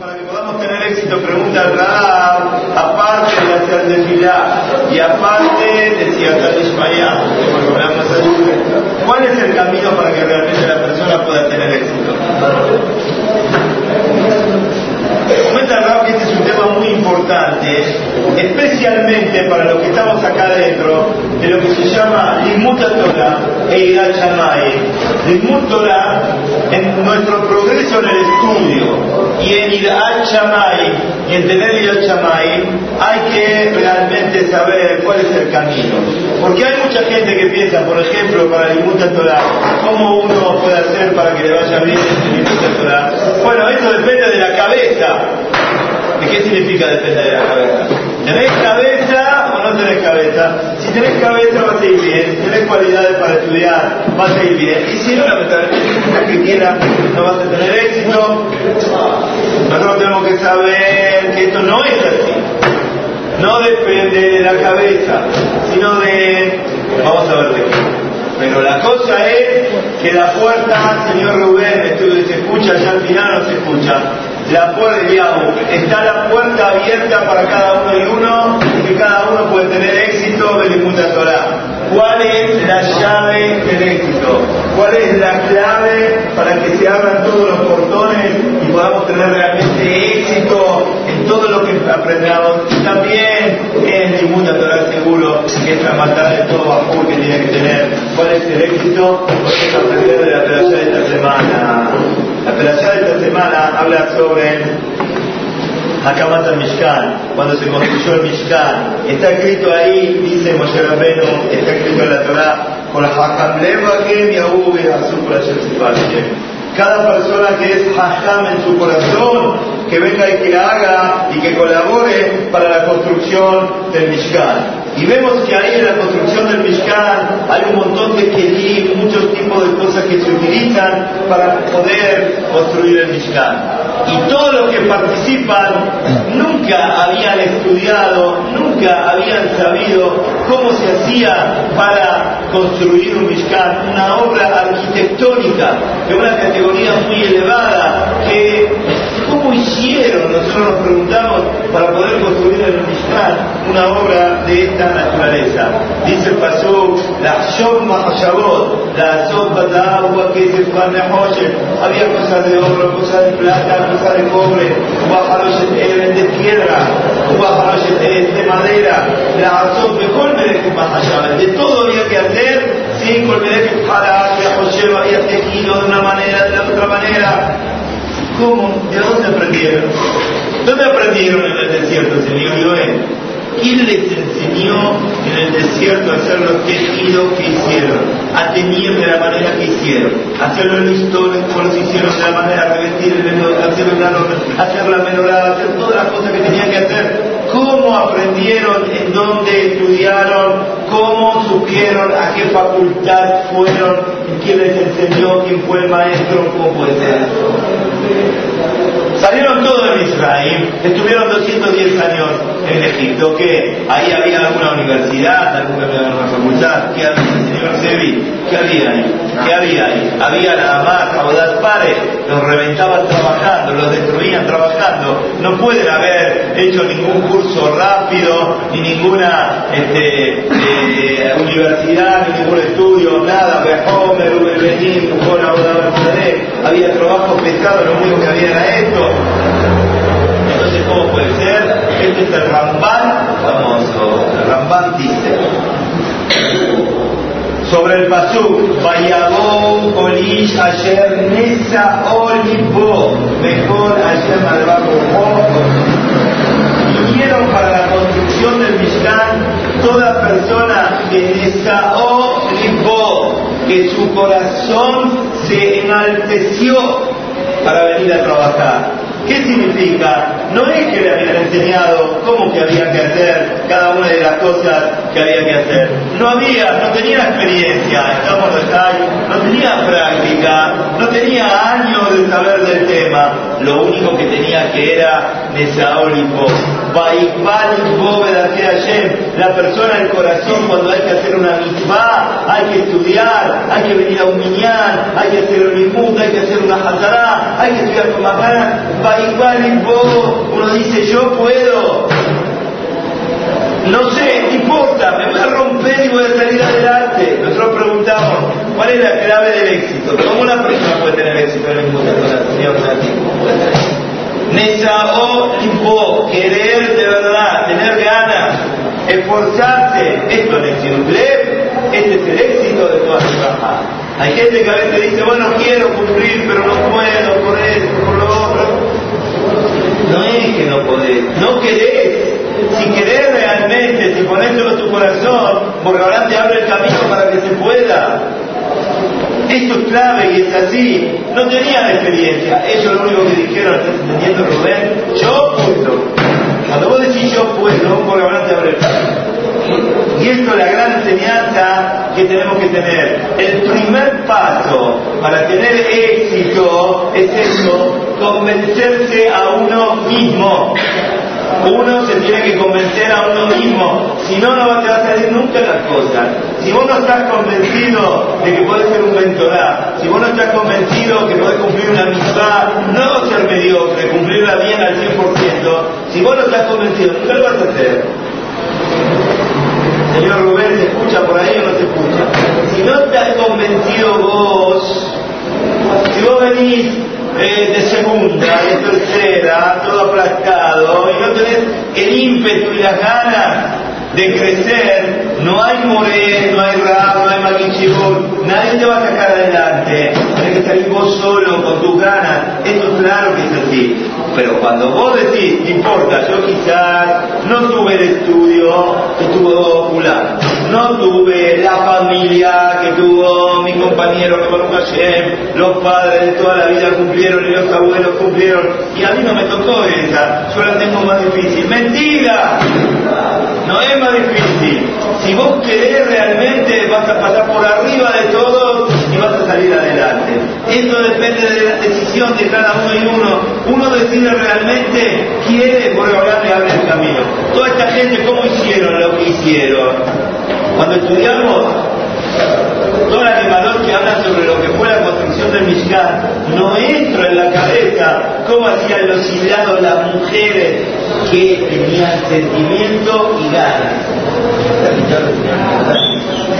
para que podamos tener éxito, pregunta el Rab, aparte de hacer desfilar y aparte de cierta Ishmael, ¿cuál es el camino para que realmente la persona pueda tener éxito? Comenta el que este es un tema muy importante, especialmente para los que estamos acá adentro, de lo que se llama Limut Torah e Irat Limut Torah, en nuestro progreso en el estudio y en Irat y en tener Irat hay que realmente saber cuál es el camino. Porque hay mucha gente que piensa, por ejemplo, para Limut Torah, cómo uno puede hacer para que le vaya bien en Limut Torah. Bueno, eso depende de la cabeza. ¿De qué significa depende de la cabeza? ¿Tenés cabeza o no tenés cabeza? Si tenés cabeza vas a ir bien, si tenés cualidades para estudiar vas a ir bien, y si no, la no vas a tener éxito. Nosotros tenemos que saber que esto no es así. No depende de la cabeza, sino de... Vamos a ver de qué. Pero la cosa es que la puerta, señor Rubén, se escucha, ya al final no se escucha la puerta de Está la puerta abierta para cada uno y uno y que cada uno puede tener éxito en el Torah. ¿Cuál es la llave del éxito? ¿Cuál es la clave para que se abran todos los portones y podamos tener realmente éxito en todo lo que aprendamos? También en el Torah seguro que es la matar de todo bajo que tiene que tener. ¿Cuál es el éxito? Podemos aprender de la operación de esta semana. La operación de esta semana habla sobre Al Mishkan, cuando se construyó el Mishkan. Está escrito ahí, dice Moshe Rabbeinu, está escrito en la Torah, con la cada persona que es hajam en su corazón, que venga y que haga y que colabore para la construcción del Mishkan. Y vemos que ahí en la construcción del Mishkan hay un montón de kelim, muchos tipos de cosas que se utilizan para poder construir el Mishkan. Y todos los que participan nunca habían estudiado, nunca habían sabido cómo se hacía para construir un Mishkan, una obra arquitectónica de una categoría muy elevada que ¿Cómo hicieron? Nosotros nos preguntamos para poder construir el Mishkan una obra de esta naturaleza. Dice el Pasú, la Shom Mahashabot, la sopa de agua que se fue había cosas de oro, cosas de plata, cosas de cobre, hubo de piedra, hubo de madera, la sopa de de todo había que hacer sin colmereque para que había tejido de una manera, de la otra manera ¿Cómo? ¿De dónde aprendieron? ¿Dónde aprendieron en el desierto, señor Joel? ¿Quién les enseñó en el desierto a hacer tejidos que hicieron? A teñir de la manera que hicieron, hacer los listones como los hicieron de la manera, revestir el menor, hacer, hacer la menorada, hacer todas las cosas que tenían que hacer. ¿Cómo aprendieron? ¿En dónde estudiaron? ¿Cómo supieron? ¿A qué facultad fueron? ¿Quién les enseñó? ¿Quién fue el maestro? ¿Cómo puede ser Salieron todos de Israel, estuvieron 210 años en Egipto, que ahí había alguna universidad, alguna, facultad, ¿qué Sevi? ¿Qué había ahí? ¿Qué había ahí? Había nada más, Abodad Pare, los reventaban trabajando, los destruían trabajando, no pueden haber hecho ningún curso rápido, ni ninguna este, eh, universidad, ni ningún estudio, nada, Ubebenín, había trabajo pesado, lo único que había era esto, entonces, ¿cómo puede ser? Este es el Ramban famoso. El Ramban dice sobre el Pasuk, Vayabou Olish ayer Nesa Olibo, mejor ayer Malvabo Vinieron para la construcción del Mishkan toda persona que Nesa Olibo, que su corazón se enalteció para venir a trabajar. ¿Qué significa? No es que le habían enseñado cómo que había que hacer cada una de las cosas que había que hacer. No había, no tenía experiencia, estamos no tenía práctica, no tenía años de saber Lo único que tenía que era nesaólico, La persona, el corazón, cuando hay que hacer una mitzvah, hay que estudiar, hay que venir a un minyan, hay que hacer un imut, hay que hacer una hazara, hay que estudiar con más ganas. Uno dice, yo puedo. No sé, importa, me voy a romper y voy a salir adelante. Nosotros preguntamos, ¿cuál es la clave del éxito? ¿Cómo una persona puede tener éxito en el mundo con la Nesao Lipo, querer de verdad, tener ganas, esforzarse, esto es el este es el éxito de toda la trabajo. Hay gente que a veces dice, bueno, quiero cumplir, pero no puedo por esto, por lo otro. No es que no podés, no querés. Si querés realmente, si ponéselo en tu corazón, porque ahora te abre el camino para que se pueda. Esto es clave y es así. No tenían experiencia. Ellos lo único que dijeron, ¿estás entendiendo Rubén? Yo puedo. Cuando vos decís yo puedo, porque ahora te abre el. Y esto es la gran enseñanza que tenemos que tener. El primer paso para tener éxito es eso, convencerse a uno mismo. Uno se tiene que convencer a uno mismo, si no, no te va a salir nunca las cosas. Si vos no estás convencido de que puedes ser un mentorá, si vos no estás convencido que puedes cumplir una amistad, no ser mediocre, cumplirla bien al 100%, si vos no estás convencido, nunca lo vas a hacer. Señor Rubén, ¿se escucha por ahí o no se escucha? Si no estás convencido vos, si vos venís eh, de segunda, de tercera, todo aplastado, y no tenés el ímpetu y las ganas de crecer, no hay Moré, no hay Rab, no hay Magichibur, nadie te va a sacar adelante. Tienes que salir vos solo, con tus ganas. Esto es claro que es así. Pero cuando vos decís, no importa, yo quizás no tuve el estudio que tuvo Fulano, no tuve la familia que tuvo mi compañero que los padres de toda la vida cumplieron y los abuelos cumplieron, y a mí no me tocó esa, yo la tengo más difícil. ¡Mentira! No es más difícil. Si vos querés realmente vas a pasar por arriba de todos Esto depende de la decisión de cada uno y uno. Uno decide realmente, quiere, por hablar le abre el camino. Toda esta gente, ¿cómo hicieron lo que hicieron? Cuando estudiamos todo el animador que habla sobre lo que fue la construcción del Mishkan, no entra en la cabeza cómo hacían los hilados las mujeres que tenían sentimiento y ganas.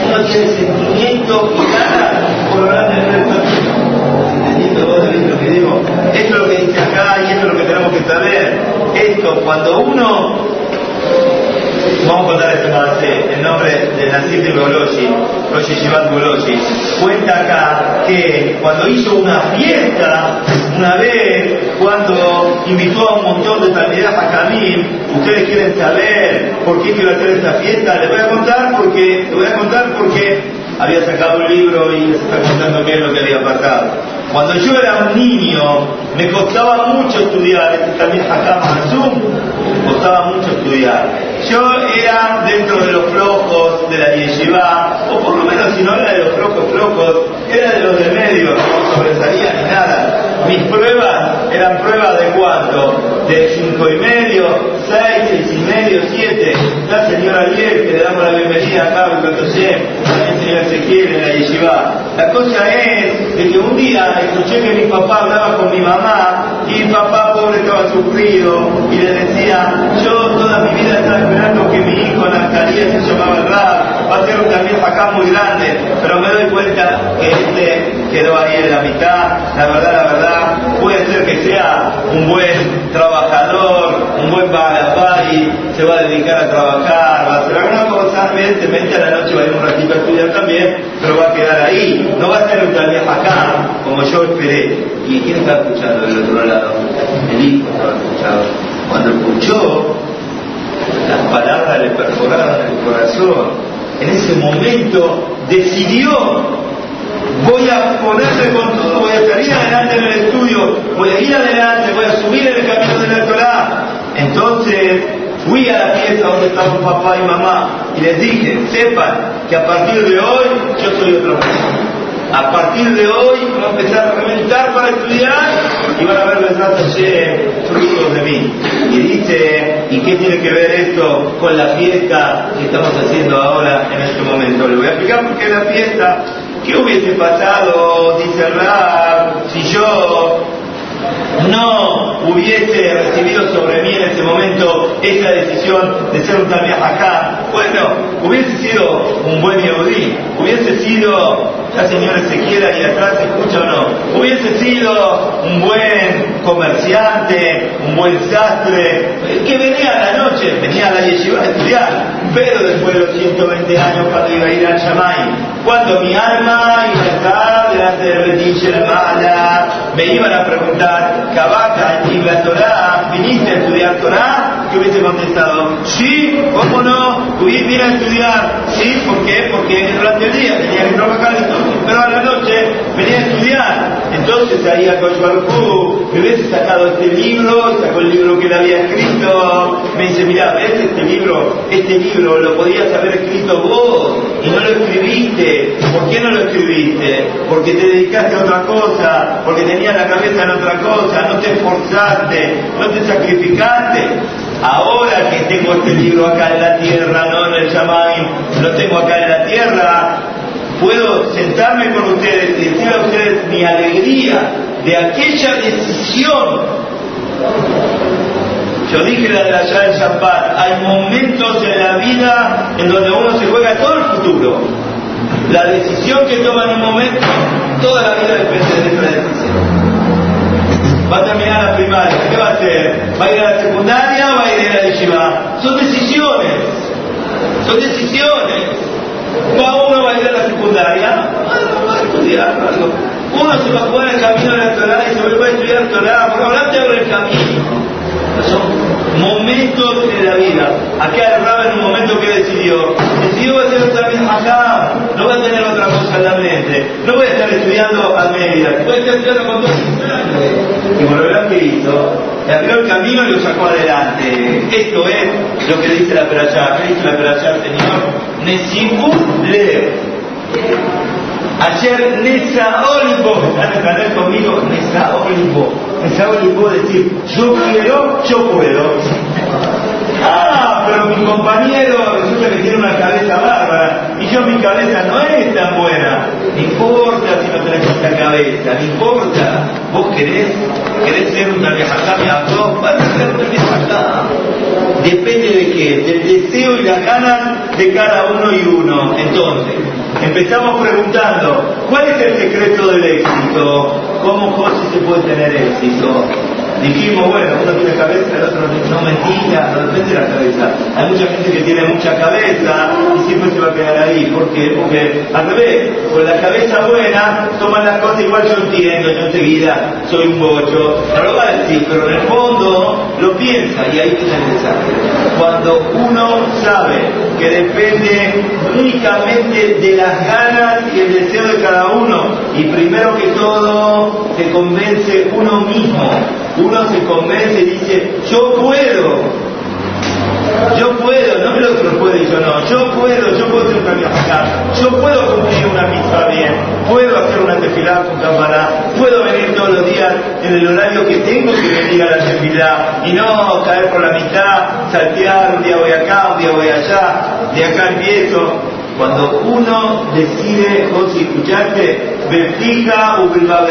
Uno tiene sentimiento y ganas por hablar del resto Esto es lo que dice acá y esto es lo que tenemos que saber. Esto, cuando uno Vamos a contar este base, el nombre de Nasir de Goloshi, Roshi Shivat Goloshi, cuenta acá que cuando hizo una fiesta, una vez, cuando invitó a un montón de talmidas a Camil, ustedes quieren saber por qué quiero hacer esta fiesta, les voy a contar porque, les voy a contar porque había sacado un libro y les está contando qué es lo que había pasado. Cuando yo era un niño, me costaba mucho estudiar, este también acá Zoom, costaba mucho estudiar. Yo era dentro de los flojos de la yeshiva, o por lo menos si no era de los flojos flojos, era de los de medio, no sobresalía ni nada. Mis pruebas eran pruebas de cuánto? De cinco y medio, seis, seis y medio, siete. La señora Lier, que le damos la bienvenida acá a Bicotosé, también señor Ezequiel en la yeshiva. La cosa es que un día escuché que mi papá hablaba con mi mamá y mi papá pobre estaba sufrido y le decía, yo toda mi vida estaba esperando que mi hijo Natalia se llamaba el va a ser un camino acá muy grande, pero me doy cuenta que este quedó ahí en la mitad, la verdad, la verdad, puede ser que sea un buen trabajador, buen balapari, se va a dedicar a trabajar, va a hacer alguna cosa, evidentemente a la noche va a ir un ratito a estudiar también, pero va a quedar ahí, no va a ser un camino acá, como yo esperé. ¿Y quién está escuchando del otro lado? El hijo estaba escuchando. Cuando escuchó, las palabras le perforaron el corazón. En ese momento decidió voy a ponerme con todo, voy a salir adelante en el estudio, voy a ir adelante, voy a subir en el camino de la Torah. Entonces fui a la fiesta donde estaban papá y mamá y les dije, sepan que a partir de hoy yo soy otro a partir de hoy voy a empezar a reventar para estudiar y van a ver frutos de mí. Y dice ¿Y qué tiene que ver esto con la fiesta que estamos haciendo ahora en este momento? Le voy a explicar por qué la fiesta. ¿Qué hubiese pasado, dice Rab, si yo no hubiese recibido sobre mí en ese momento esa decisión de ser un acá, bueno, hubiese sido un buen Yehudí, hubiese sido, la señora Ezequiel y atrás escucha o no, hubiese sido un buen comerciante, un buen sastre, que venía a la noche, venía a la yeshiva a estudiar, pero después de los 120 años cuando iba a ir al Shamay, cuando mi alma Beniche la mala, me iban a preguntar, Kabaka y la Torah, viniste a estudiar Torah, que hubiese contestado, sí, ¿cómo no? Hubiese a estudiar, sí, ¿por qué? Porque durante el día tenía que trabajar entonces, pero a la noche venía a estudiar. Entonces ahí a Koshbarku me hubiese sacado este libro, sacó el libro que él había escrito, me dice, mira, ves este libro, este libro lo podías haber escrito vos y no lo escribiste. ¿Por qué no lo escribiste? Porque te dedicaste a otra cosa, porque tenías la cabeza en otra cosa, no te esforzaste, no te sacrificaste. Ahora que tengo este libro acá en la tierra, no en el Shamay, lo tengo acá en la tierra, puedo sentarme con ustedes y decir a ustedes mi alegría de aquella decisión. Yo dije la de allá del Shabbat, hay momentos en la vida en donde uno se juega todo el futuro. La decisión que toma en un momento, toda la vida depende de esa decisión va a terminar la primaria, ¿qué va a hacer? ¿Va a ir a la secundaria o va a ir a la yeshiva? Son decisiones, son decisiones. Va uno va a ir a la secundaria, bueno, va a estudiar. Uno se va a jugar el camino de la Torah y se va a estudiar Torah, por hablar te el camino. Son momentos de la vida. Acá el Rab en un momento que decidió, decidió hacer un también acá, no va a tener otra cosa en la mente, no voy a estar estudiando a media, voy a estar estudiando con dos Y por lo que le abrió el camino y lo sacó adelante. Esto es lo que dice la Perachá. ¿Qué dice la Perachá, Señor? Nesibu le. Ayer Nesa Olivo, ¿están a conmigo? Nesa Olivo. Nesa Olivo decir, yo quiero, yo puedo. Ah, pero mi compañero resulta que tiene una cabeza bárbara yo mi cabeza no es tan buena. No importa si no tenés esa cabeza, no importa. Vos querés, querés ser una viajajá, vos vas a ser una viajajá. Depende de qué, del deseo y las ganas de cada uno y uno. Entonces, empezamos preguntando, ¿cuál es el secreto del éxito? ¿Cómo José se puede tener éxito? Dijimos, bueno, uno tiene cabeza, el otro no mentira, no depende de la cabeza. Hay mucha gente que tiene mucha cabeza y siempre se va a quedar ahí. ¿Por qué? Porque al revés, con la cabeza buena, toman las cosas igual yo entiendo, yo enseguida soy un bocho. Lo va a pero en el fondo lo piensa y ahí tiene el desastre. Cuando uno sabe que depende únicamente de las ganas y el deseo de cada uno, y primero que todo se convence uno mismo uno se convence y dice, yo puedo, yo puedo, no el otro puede y yo no, yo puedo, yo puedo ser una acá, yo puedo cumplir una misma bien, puedo hacer una tefilá con cámara, puedo venir todos los días en el horario que tengo que venir a la tefilá. Y no caer por la mitad, saltear, un día voy acá, un día voy allá, de acá empiezo. Cuando uno decide, vos escuchaste, vertija o la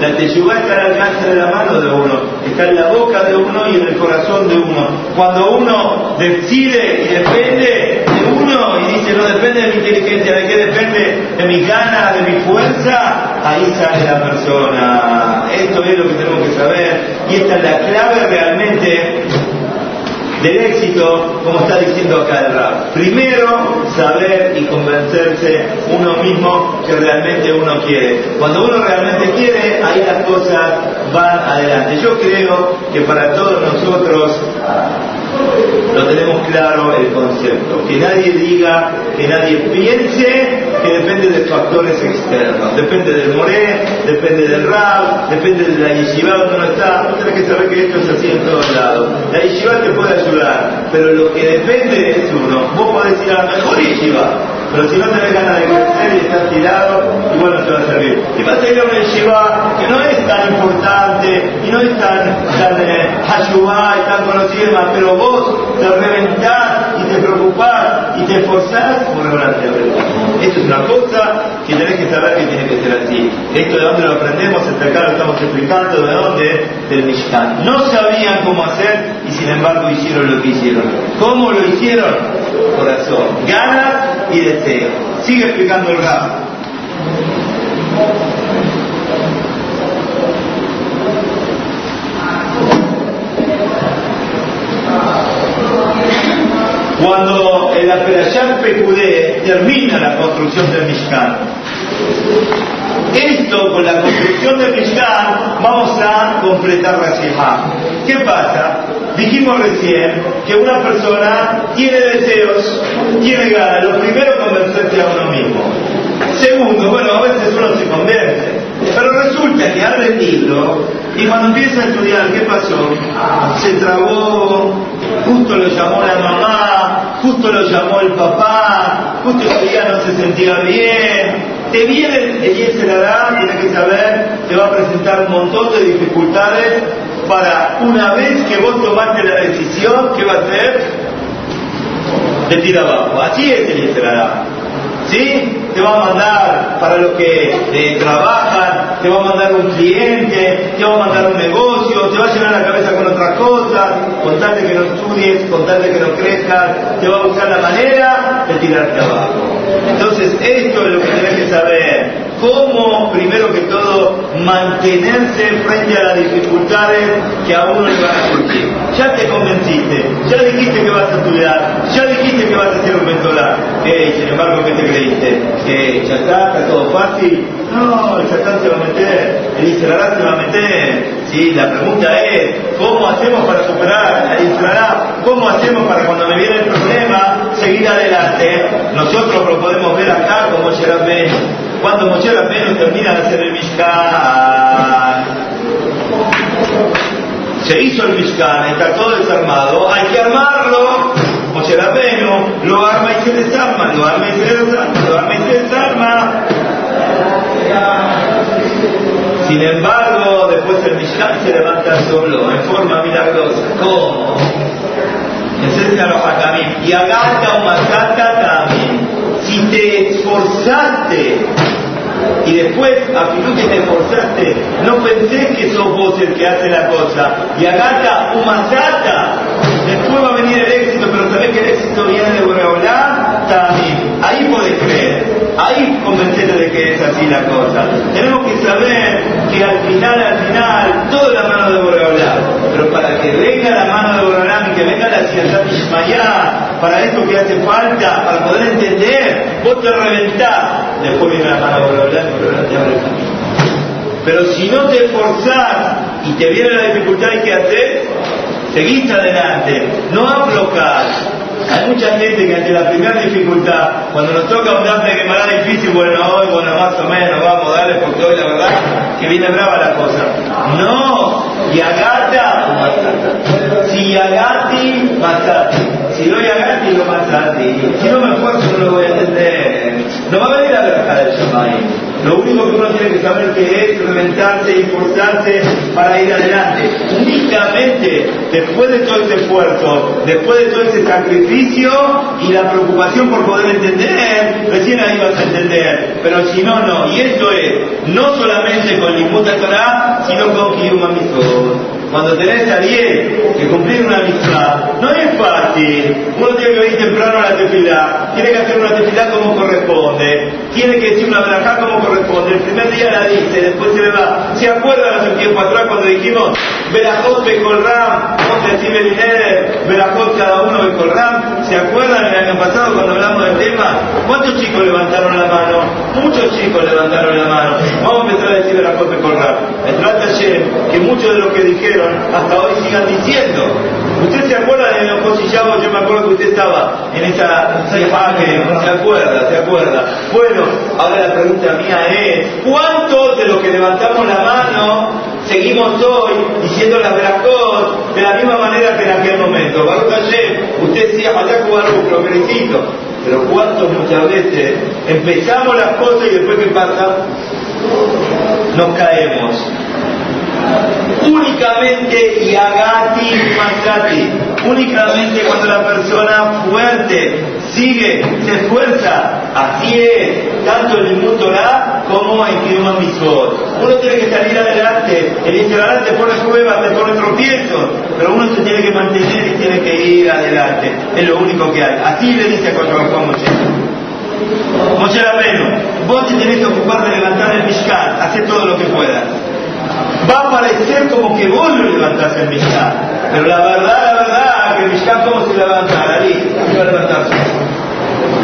La teyubá está al alcance de la mano de uno, está en la boca de uno y en el corazón de uno. Cuando uno decide y depende de uno y dice no depende de mi inteligencia, de qué depende de mi ganas, de mi fuerza, ahí sale la persona. Esto es lo que tenemos que saber y esta es la clave realmente del éxito, como está diciendo acá el rap. Primero, saber y convencerse uno mismo que realmente uno quiere. Cuando uno realmente quiere, ahí las cosas van adelante. Yo creo que para todos nosotros lo tenemos claro el concepto. Que nadie diga, que nadie piense que depende de factores externos. Depende del moré, depende del rap, depende de la yeshiva donde uno está. Uno tiene que saber que esto es así en todos lados. La yeshiva te puede ayudar, pero lo que depende es uno. Vos podés ir a la mejor yeshiva, pero si no tenés ganas de crecer y estás tirado, igual no te va a servir. Y vas a ir a una yeshiva que no es tan importante y no es tan, tan eh, Hayubá y tan conocida pero vos te reventás y te preocupás y te esforzás por a Esto es una cosa que tenés que saber que tiene que ser así. Esto de dónde lo aprendemos, hasta acá lo estamos explicando, de dónde, del Mishkan. No sabían cómo hacer y sin embargo hicieron lo que hicieron. ¿Cómo lo hicieron? Corazón, ganas y deseo. Sigue explicando el rap. Cuando el Aperashar Pekudé termina la construcción del Mishkan, esto con la construcción del Mishkan vamos a completar la Shema. ¿Qué pasa? Dijimos recién que una persona tiene deseos, tiene ganas. Lo primero convencerse a uno mismo. Segundo, bueno, a veces uno se convence, pero resulta que abre el y cuando empieza a estudiar, ¿qué pasó? Se trabó, justo lo llamó la mamá, justo lo llamó el papá, justo ese día no se sentía bien. Te viene el da, tienes que saber, te va a presentar un montón de dificultades para una vez que vos tomaste la decisión, ¿qué va a hacer? Te tira abajo. Así es el Israel. ¿Sí? Te va a mandar para los que eh, trabajan, te va a mandar un cliente, te va a mandar un negocio, te va a llenar la cabeza con otras cosas, contarte que no estudies, contarte que no crezcas, te va a buscar la manera de tirarte abajo. Entonces, esto es lo que tenés que saber cómo, primero que todo, mantenerse frente a las dificultades que a uno le van a surgir. Ya te convenciste, ya dijiste que vas a estudiar, ya dijiste que vas a hacer un mentoral. Eh, sin embargo, ¿qué te creíste? ¿Que ya está todo fácil? No, el chatán se va a meter, el Israel se va a meter. Sí, la pregunta es, ¿cómo hacemos para superar al Israel? ¿Cómo hacemos para cuando me viene el problema seguir adelante? Nosotros lo podemos ver acá como Sherabén cuando Moshe Rabbeinu termina de hacer el Mishkan, se hizo el Mishkan, está todo desarmado, hay que armarlo. Moshe Rabbeinu lo arma y se desarma, lo arma y se desarma, lo arma y se desarma. Sin embargo, después el Mishkan se levanta solo, en forma milagrosa. ¿Cómo? Enseña los Y agata o masata también. Si te esforzaste y después, a que te esforzaste, no pensé que sos vos el que hace la cosa. Y agata, umasata, después va a venir el éxito, pero sabés que el éxito viene de Boreolá, también. Ahí podés creer, ahí convencete de que es así la cosa. Tenemos que saber que al final, al final, todo es la mano de Boreolá. Pero para que venga la mano de Boreolá y que venga la ciudad Ishmayá, para esto que hace falta, para poder entender, vos te reventás, después viene la mano de Boreolá y te abre el. Pero si no te esforzás y te viene la dificultad, ¿qué haces? Seguís adelante, no aflojás. Hay mucha gente que ante la primera dificultad, cuando nos toca un dante que más difícil, bueno, hoy, bueno, más o menos, vamos a darle porque hoy la verdad que viene brava la cosa. No, y agata, si agati, matati. Si no agati, lo matati. Si no me esfuerzo, no lo voy a entender. No va a venir a ver del Shamay. Lo único que uno tiene que saber que es reventarse y esforzarse para ir adelante. Únicamente después de todo ese esfuerzo, después de todo ese sacrificio y la preocupación por poder entender, recién ahí vas a entender. Pero si no, no. Y esto es no solamente con Limuta Torah, sino con Kiyum cuando tenés a 10 que cumplir una amistad, no es fácil. Uno tiene que venir temprano a la tefilá, tiene que hacer una tefilá como corresponde, tiene que decir una verajá como corresponde. El primer día la dice, después se le va. ¿Se acuerdan hace un tiempo atrás cuando dijimos Berajot Becolram, Monte así Beliner, Berajot cada uno Becolram? ¿Se acuerdan el año pasado cuando hablamos del tema? ¿Cuántos chicos levantaron la mano? Muchos chicos levantaron la mano. Vamos a empezar a decir Berajot Becolram. El trata ayer que muchos de los que dijeron hasta hoy sigan diciendo. ¿Usted se acuerda de los cosillamos? Yo me acuerdo que usted estaba en esa imagen, se acuerda, se acuerda. Bueno, ahora la pregunta mía es, ¿cuántos de los que levantamos la mano seguimos hoy diciendo la veracruz de la misma manera que en aquel momento? Baruch usted decía, Mayaku Baruch, lo felicito. Pero ¿cuántos muchas veces empezamos las cosas y después qué pasa? Nos caemos únicamente y Matsati. Únicamente cuando la persona fuerte sigue, se esfuerza, así es, tanto en el Torah como en Kiyuma Mitzvot. Uno tiene que salir adelante, el Israel te pone pruebas, te pone tropiezos, pero uno se tiene que mantener y tiene que ir adelante, es lo único que hay. Así le dice a Juan Moshe. Moshe Rabenu, vos te tenés que ocupar de levantar el Mishkan, hacer todo lo que puedas. Va a parecer como que vos lo levantás el Mishkan, pero la verdad, la verdad, que el Mishkan cómo se levanta, ahí, va a levantar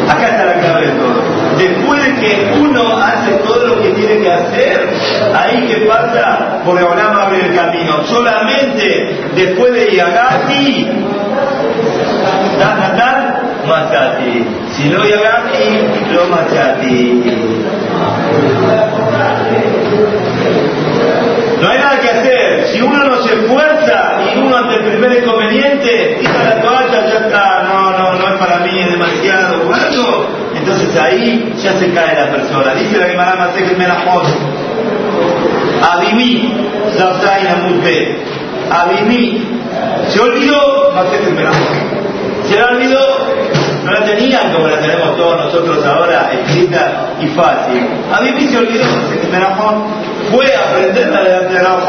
Acá está la clave de todo. Después de que uno hace todo lo que tiene que hacer, ahí que pasa, porque ahora abre el camino. Solamente después de Yagati, Natán, Matati. Si no Yagati, lo Matati. No hay nada que hacer. Si uno no se esfuerza y uno ante el primer inconveniente, tira la toalla, ya está, no, no, no es para mí, es demasiado. ¿Cuánto? Entonces ahí ya se cae la persona. Dice la Gemara Masej Menachot. Abimí, Zabzaina Mutbe. Abimí. Se olvidó Masej Menachot. Se la olvidó no la tenían como la tenemos todos nosotros ahora, escrita y fácil. A mí me se olvidó, fue a aprenderla delante de Raúl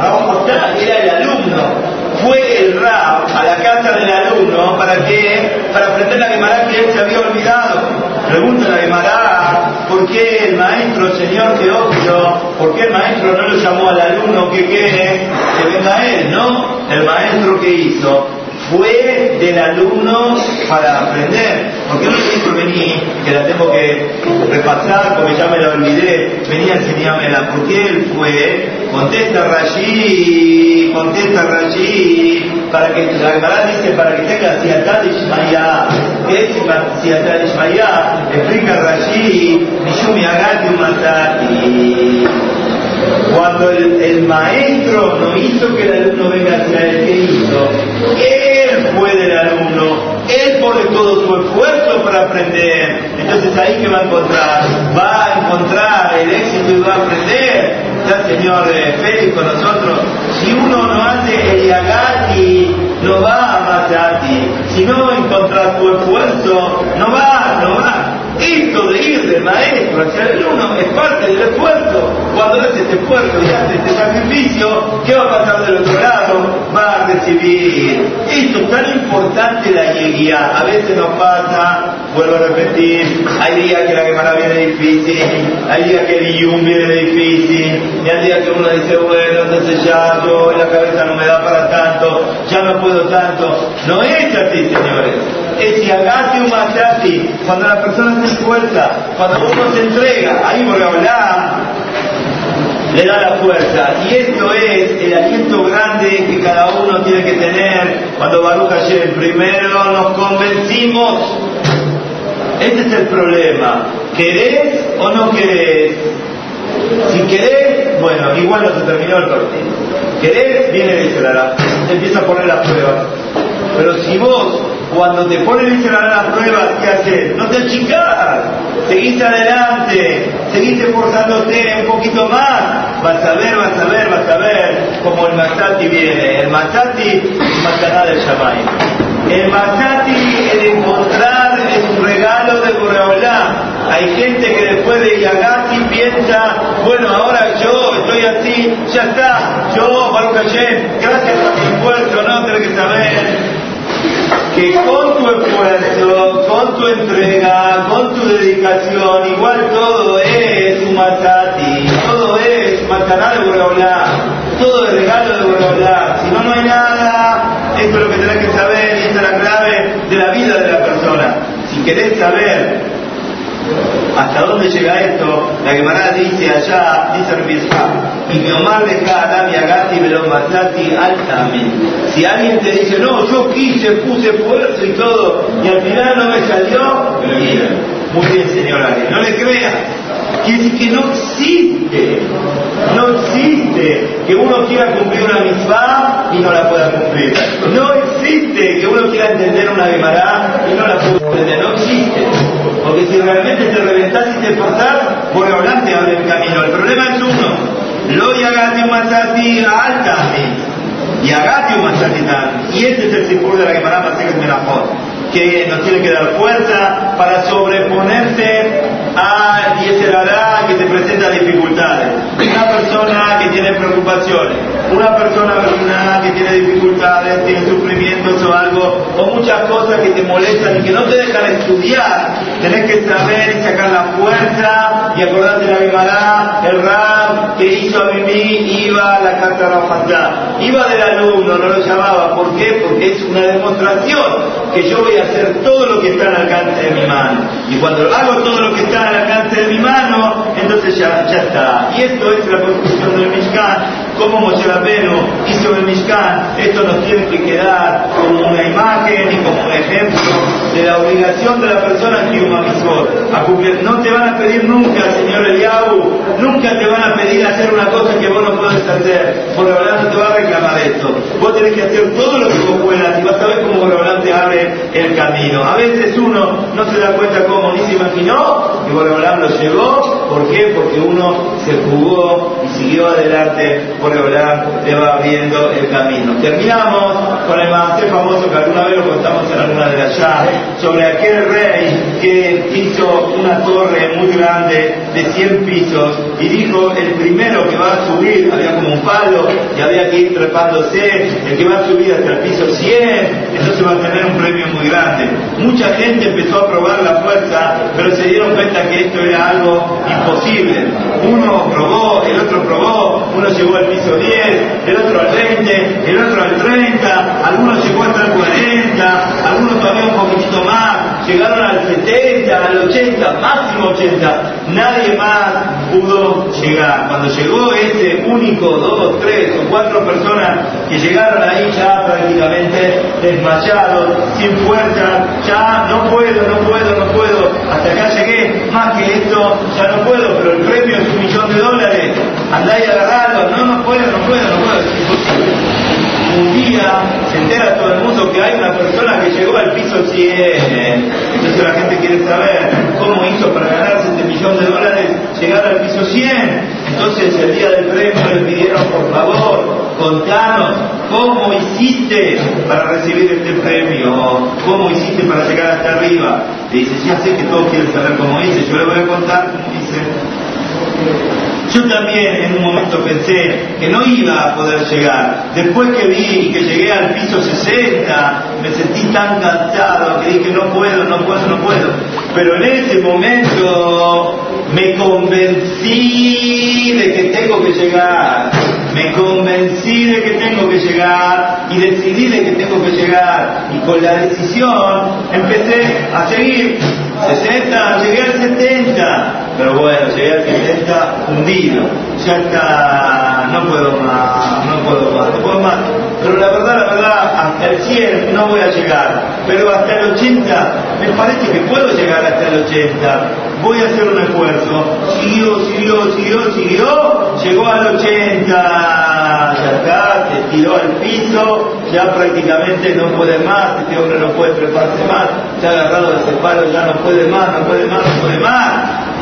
Raúl era el alumno. Fue el Rab a la casa del alumno para que para aprender la Gemara que él se había olvidado. Pregunta la Gemara, ¿por qué el maestro, señor Teófilo, por qué el maestro no lo llamó al alumno que quiere que venga él, no? El maestro que hizo fue del alumno para aprender. Porque no dijo vení, que la tengo que repasar porque ya me la olvidé, venía a enseñármela, porque él fue, contesta Rashi, contesta Rashi, para que la Gemara dice para que tenga Siatá de Ishmael, ¿qué es Siatá de? Explica Rashi, Mishumi Agati Umatati. Cuando el, maestro no hizo que el alumno venga hacia él, ¿qué hizo? Él fue alumno, él pone todo su esfuerzo para aprender. Entonces ahí que va a encontrar, va a encontrar el éxito y va a aprender. Ya el Señor eh, Félix con nosotros. Si uno no hace el yagati, no va a Matati. Si no encontrar tu esfuerzo, no va, no va. Esto de ir del maestro hacia el alumno es parte del esfuerzo. Cuando hace este esfuerzo y hace este sacrificio, ¿qué va a pasar del otro lado? Va a recibir. Esto es tan importante la guía. A veces nos pasa, vuelvo a repetir, hay días que la quemada viene difícil, hay días que el yum viene difícil, y hay días que uno dice, bueno, entonces ya yo la cabeza no me da para tanto, ya no puedo tanto. No es así, señores. Es si agate un matati, cuando la persona se esfuerza, cuando uno se entrega, ahí por hablar, le da la fuerza. Y esto es el aliento grande que cada uno tiene que tener cuando Baruch Hashem. Primero nos convencimos. Este es el problema. ¿Querés o no querés? Si querés, bueno, igual no se terminó el partido. ¿Querés? Viene el Israel. Empieza a poner las pruebas. Pero si vos, cuando te ponen Israel las pruebas, ¿qué haces? No te achicás. Seguís adelante. Seguís esforzándote un poquito más. Vas a ver, vas a ver, vas a ver como el Masati viene. El Masati, Matará del Shamay. El Masati, el encontrar es un regalo de Boreolá. Hay gente que después de Yagati piensa, bueno, ahora yo estoy así, ya está, yo, Baruch Hashem, gracias por mi esfuerzo, no, tenés que saber que con tu esfuerzo, con tu entrega, con tu dedicación, igual todo es un matati, todo es matará de Boreolá, todo es regalo de Boreolá. Si no, no hay nada, esto es lo que tenés que saber y esta es la clave de la vida de la persona. Si querés saber ¿Hasta dónde llega esto? La Gemara dice allá, dice Rebisha, y mi Omar de Adam y Agati Matati altamente. Si alguien te dice, no, yo quise, puse esfuerzo y todo, y al final no me salió, muy bien señora, no le creas. Quiere decir que no existe, no existe que uno quiera cumplir una mitzvah y no la pueda cumplir. No existe que uno quiera entender una Gemara y no la pueda entender. Si realmente te reventás y te esforzás, por adelante abre el camino. El problema es uno. Lo yagati matati alta y Agati Masatitan. Y este es el Sipur de la Gemara Masejet Menachot, que nos tiene que dar fuerza para sobreponerse a Yeserará que te presenta dificultades. Una persona que tiene preocupaciones, una persona que tiene dificultades, tiene sufrimientos o algo, o muchas cosas que te molestan y que no te dejan estudiar, tenés que saber y sacar la fuerza y acordarte la Gemara, el Rab que hizo a Mimi iba a la carta Rafantá, iba del alumno, no lo llamaba, ¿por qué? Porque es una demostración que yo voy a hacer todo lo que está al alcance de mi mano. Y cuando hago todo lo que está al alcance de mi mano, entonces ya, ya está. Y esto es la construcción del Mishkan. Como Moshe Rabbeinu hizo el Mishkan, esto nos tiene que quedar como una imagen y como un ejemplo de la obligación de la persona que a cumplir. No te van a pedir nunca, señor Eliahu, nunca te van a pedir hacer una cosa que vos no puedes hacer. Por verdad no te va a reclamar esto. Vos tenés que hacer todo lo que vos puedas y vas a ver cómo Borolán te abre el camino. A veces uno no se da cuenta cómo ni se imaginó y Borolán lo llegó. ¿Por qué? Porque uno se jugó y siguió adelante. Borolán le va abriendo el camino. Terminamos con el más famoso que alguna vez lo contamos en alguna de las llaves sobre aquel rey que hizo una torre muy grande de 100 pisos y dijo el primero que va a subir, había como un palo y había que ir trepándose, el que va a subir hasta el piso 100, entonces va a tener un premio muy grande. Mucha gente empezó a probar la fuerza, pero se dieron cuenta que esto era algo imposible. Uno probó, uno llegó al piso 10, el otro al 20, el otro al 30, algunos llegó hasta el 40, algunos todavía un poquitito más, llegaron al 70, al 80, máximo 80. Nadie más pudo llegar. Cuando llegó ese único, dos, tres o cuatro personas que llegaron ahí ya prácticamente desmayados, sin fuerza, ya no puedo, no puedo, no puedo, hasta acá llegué, más que esto ya no puedo, pero el premio es un millón de dólares, andá y no, no puedo, no puedo, no puedo un día se entera todo el mundo que hay una persona que llegó al piso 100. Entonces la gente quiere saber cómo hizo para ganarse este millón de dólares llegar al piso 100. Entonces el día del premio le pidieron, por favor, contanos cómo hiciste para recibir este premio, cómo hiciste para llegar hasta arriba. Le dice, ya sé que todos quieren saber cómo hice, yo le voy a contar. Yo también en un momento pensé que no iba a poder llegar. Después que vi que llegué al piso 60, me sentí tan cansado que dije no puedo, no puedo, no puedo. Pero en ese momento me convencí de que tengo que llegar. Me convencí de que tengo que llegar y decidí de que tengo que llegar. Y con la decisión empecé a seguir 60, llegué al 70, pero bueno, llegué al 70 hundido, ya está, no puedo más, no puedo más, no puedo más. Pero la verdad, la verdad, hasta el 100 no voy a llegar, pero hasta el 80, me parece que puedo llegar hasta el 80, voy a hacer un esfuerzo. Siguió, siguió, siguió, siguió, llegó al 80, ya está, se tiró al piso, ya prácticamente no puede más, este hombre no puede prepararse más, se ha agarrado de ese palo, ya no puede más, no puede más, no puede más.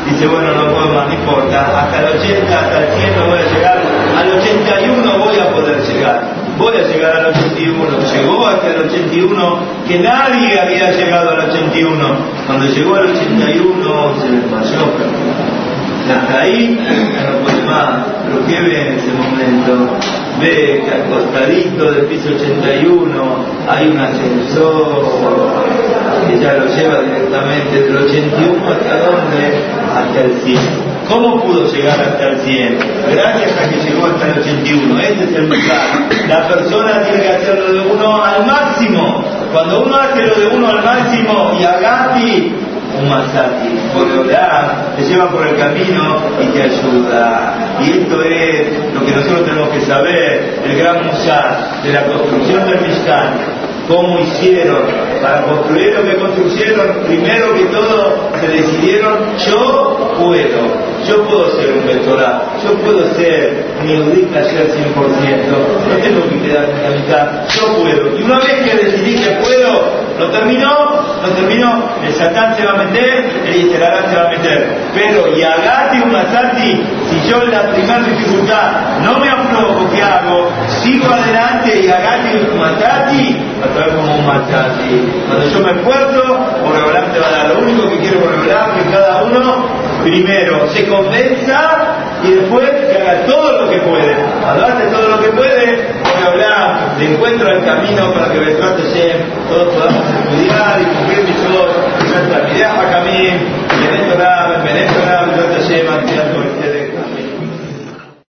Dice, bueno, no puedo más, no importa, hasta el 80, hasta el 100 no voy a llegar, al 81 voy a poder llegar, voy a llegar al 81, llegó hasta el 81, que nadie había llegado al 81, cuando llegó al 81 se desmayó, hasta ahí no puede más, pero ¿qué ve en ese momento? Ve que al costadito del piso 81 hay un ascensor que ya lo lleva directamente del 81 hasta dónde? Hasta el 100. ¿Cómo pudo llegar hasta el 100? Gracias a que llegó hasta el 81. Este es el mensaje. La persona tiene que hacerlo de uno al máximo. Cuando uno hace lo de uno al máximo y agati, un masati, orar, te lleva por el camino y te ayuda. Y esto es lo que nosotros tenemos que saber, el gran musar de la construcción del Mishkan cómo hicieron para construir lo que construyeron, primero que todo se decidieron, yo puedo, yo puedo ser un vectorado, yo puedo ser mi audita ayer 100%, no tengo que quedarme en la mitad, yo puedo. Y una vez que decidí que puedo, lo terminó, no terminó, el Satán se va a meter, el Yeserará se va a meter. Pero Yagati Umasati, si yo en la primera dificultad no me aflojo, ¿qué hago? Sigo adelante y Yagati Umasati, a través como un Matati. Cuando yo me esfuerzo, Boreolam te va a dar. Lo único que quiero Boreolam que cada uno primero se convenza y después que haga todo lo que puede. Cuando hace todo lo que puede, voy a hablar de encuentro al camino para que Besrat todos podamos estudiar y cumplir mis ojos. nuestra vida a camino, y en esto